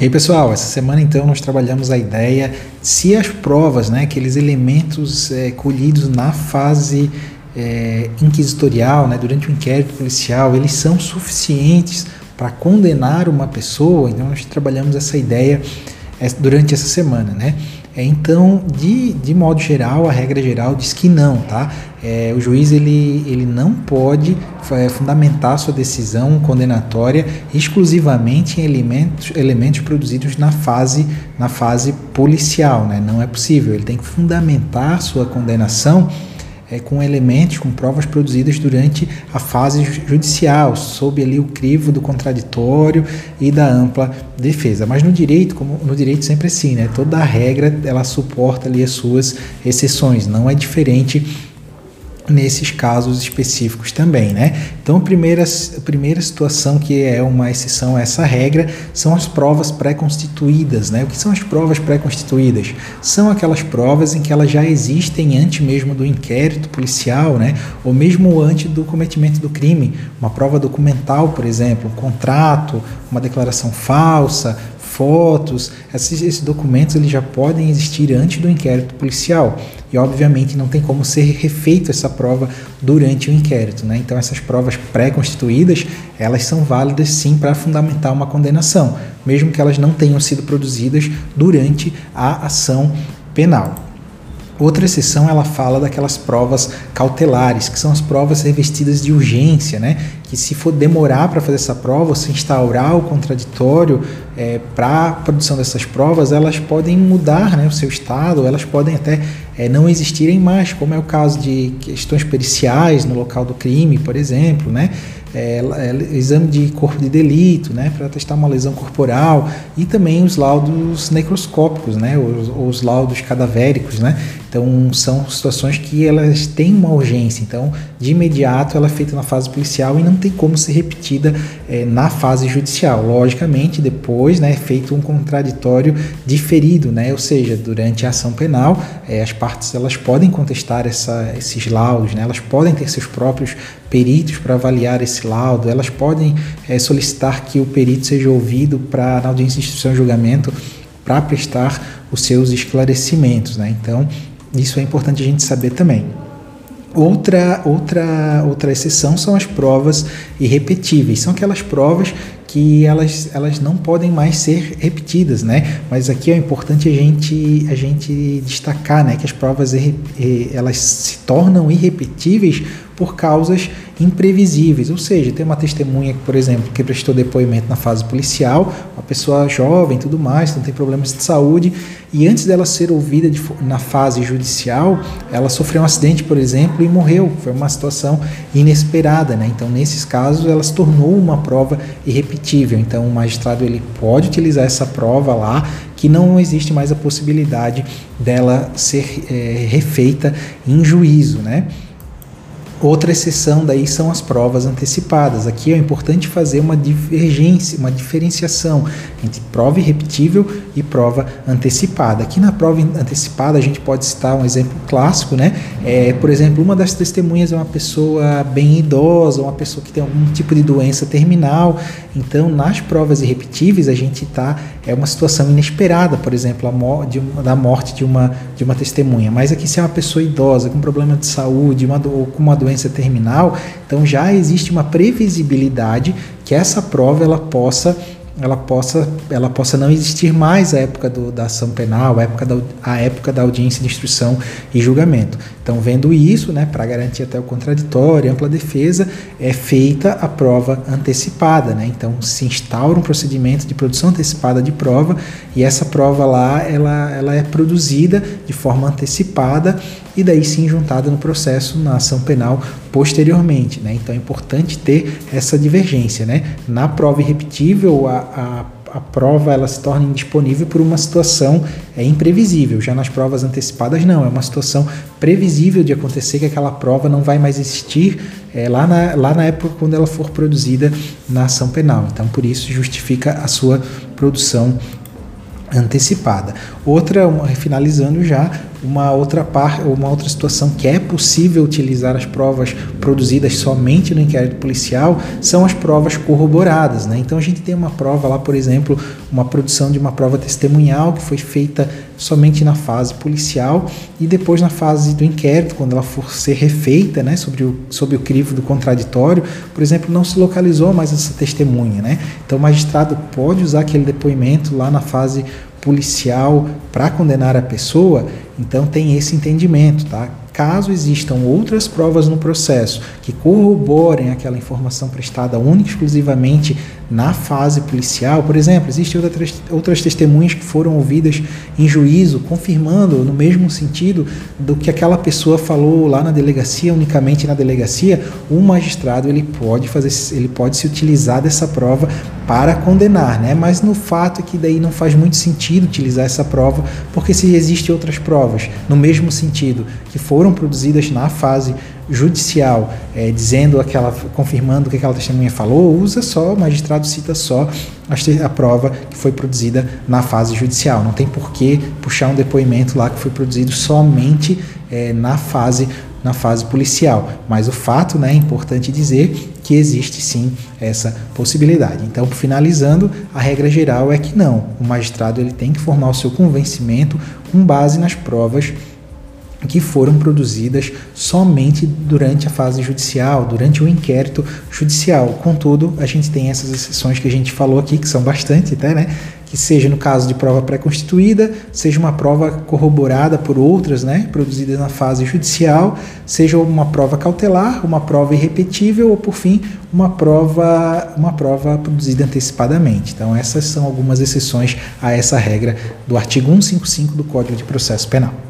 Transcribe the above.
E aí, pessoal, essa semana então nós trabalhamos a ideia se as provas, né, aqueles elementos é, colhidos na fase é, inquisitorial, né, durante o inquérito policial, eles são suficientes para condenar uma pessoa. Então nós trabalhamos essa ideia é, durante essa semana, né? É, então, de, de modo geral, a regra geral diz que não, tá? É, o juiz ele, ele não pode é, fundamentar sua decisão condenatória exclusivamente em elementos, elementos produzidos na fase, na fase policial, né? Não é possível. Ele tem que fundamentar sua condenação é, com elementos, com provas produzidas durante a fase judicial, sob ali o crivo do contraditório e da ampla defesa. Mas no direito, como no direito sempre é assim, né? Toda regra ela suporta ali as suas exceções, não é diferente nesses casos específicos também, né? Então, a primeira, a primeira situação que é uma exceção a essa regra são as provas pré-constituídas, né? O que são as provas pré-constituídas? São aquelas provas em que elas já existem antes mesmo do inquérito policial, né? Ou mesmo antes do cometimento do crime. Uma prova documental, por exemplo, um contrato, uma declaração falsa, fotos, esses, esses, documentos eles já podem existir antes do inquérito policial e obviamente não tem como ser refeito essa prova durante o inquérito, né? Então essas provas pré-constituídas elas são válidas sim para fundamentar uma condenação, mesmo que elas não tenham sido produzidas durante a ação penal. Outra exceção ela fala daquelas provas cautelares, que são as provas revestidas de urgência, né? Que se for demorar para fazer essa prova, se instaurar o contraditório é, para a produção dessas provas, elas podem mudar né, o seu estado, elas podem até é, não existirem mais, como é o caso de questões periciais no local do crime, por exemplo, né? É, é, exame de corpo de delito, né, para testar uma lesão corporal e também os laudos necroscópicos, né, os, os, laudos cadavéricos, né. Então são situações que elas têm uma urgência. Então de imediato ela é feita na fase policial e não tem como ser repetida é, na fase judicial. Logicamente depois, né, é feito um contraditório diferido, né, ou seja, durante a ação penal é, as partes elas podem contestar essa, esses laudos, né, elas podem ter seus próprios peritos para avaliar esse laudo, elas podem é, solicitar que o perito seja ouvido para, na audiência de instrução e julgamento, para prestar os seus esclarecimentos. Né? Então, isso é importante a gente saber também. Outra, outra, outra exceção são as provas irrepetíveis. São aquelas provas que elas, elas não podem mais ser repetidas, né? Mas aqui é importante a gente, a gente destacar, né, que as provas elas se tornam irrepetíveis por causas imprevisíveis. Ou seja, tem uma testemunha, por exemplo, que prestou depoimento na fase policial, uma pessoa jovem, tudo mais, não tem problemas de saúde, e antes dela ser ouvida de, na fase judicial, ela sofreu um acidente, por exemplo, e morreu. Foi uma situação inesperada, né? Então, nesses casos, ela se tornou uma prova irrepetível. Então, o magistrado ele pode utilizar essa prova lá, que não existe mais a possibilidade dela ser é, refeita em juízo, né? Outra exceção daí são as provas antecipadas. Aqui é importante fazer uma divergência, uma diferenciação entre prova irrepetível e prova antecipada. Aqui na prova antecipada a gente pode citar um exemplo clássico, né? É, por exemplo, uma das testemunhas é uma pessoa bem idosa, uma pessoa que tem algum tipo de doença terminal. Então, nas provas irrepetíveis a gente está é uma situação inesperada, por exemplo, a da morte de uma de uma testemunha. Mas aqui se é uma pessoa idosa com problema de saúde, uma ou com uma doença doença terminal, então já existe uma previsibilidade que essa prova ela possa ela possa, ela possa não existir mais a época do, da ação penal, a época da, a época da audiência de instrução e julgamento. Então, vendo isso, né, para garantir até o contraditório, ampla defesa, é feita a prova antecipada. Né? Então, se instaura um procedimento de produção antecipada de prova e essa prova lá ela, ela é produzida de forma antecipada e daí sim juntada no processo na ação penal posteriormente. Né? Então é importante ter essa divergência. Né? Na prova irrepetível, a, a a prova ela se torna indisponível por uma situação é, imprevisível. Já nas provas antecipadas, não. É uma situação previsível de acontecer que aquela prova não vai mais existir é, lá, na, lá na época quando ela for produzida na ação penal. Então, por isso, justifica a sua produção antecipada. Outra, uma, finalizando já, uma outra parte, uma outra situação que é possível utilizar as provas produzidas somente no inquérito policial são as provas corroboradas, né? Então a gente tem uma prova lá, por exemplo, uma produção de uma prova testemunhal que foi feita somente na fase policial e depois na fase do inquérito, quando ela for ser refeita, né, sobre o, sobre o crivo do contraditório, por exemplo, não se localizou mais essa testemunha, né? Então o magistrado pode usar aquele depoimento lá na fase policial para condenar a pessoa, então tem esse entendimento, tá? Caso existam outras provas no processo que corroborem aquela informação prestada única e exclusivamente na fase policial, por exemplo, existem outras, outras testemunhas que foram ouvidas em juízo, confirmando no mesmo sentido do que aquela pessoa falou lá na delegacia, unicamente na delegacia, o magistrado ele pode fazer, ele pode se utilizar dessa prova para condenar, né? Mas no fato é que daí não faz muito sentido utilizar essa prova, porque se existem outras provas no mesmo sentido que foram produzidas na fase judicial, é, dizendo aquela, confirmando o que aquela testemunha falou, usa só, o magistrado cita só a, a prova que foi produzida na fase judicial. Não tem por que puxar um depoimento lá que foi produzido somente é, na fase na fase policial. Mas o fato, né, é importante dizer que existe sim essa possibilidade. Então, finalizando, a regra geral é que não. O magistrado ele tem que formar o seu convencimento com base nas provas que foram produzidas somente durante a fase judicial, durante o inquérito judicial. Contudo, a gente tem essas exceções que a gente falou aqui, que são bastante até, né? Que seja no caso de prova pré-constituída, seja uma prova corroborada por outras, né? Produzidas na fase judicial, seja uma prova cautelar, uma prova irrepetível ou, por fim, uma prova, uma prova produzida antecipadamente. Então, essas são algumas exceções a essa regra do artigo 155 do Código de Processo Penal.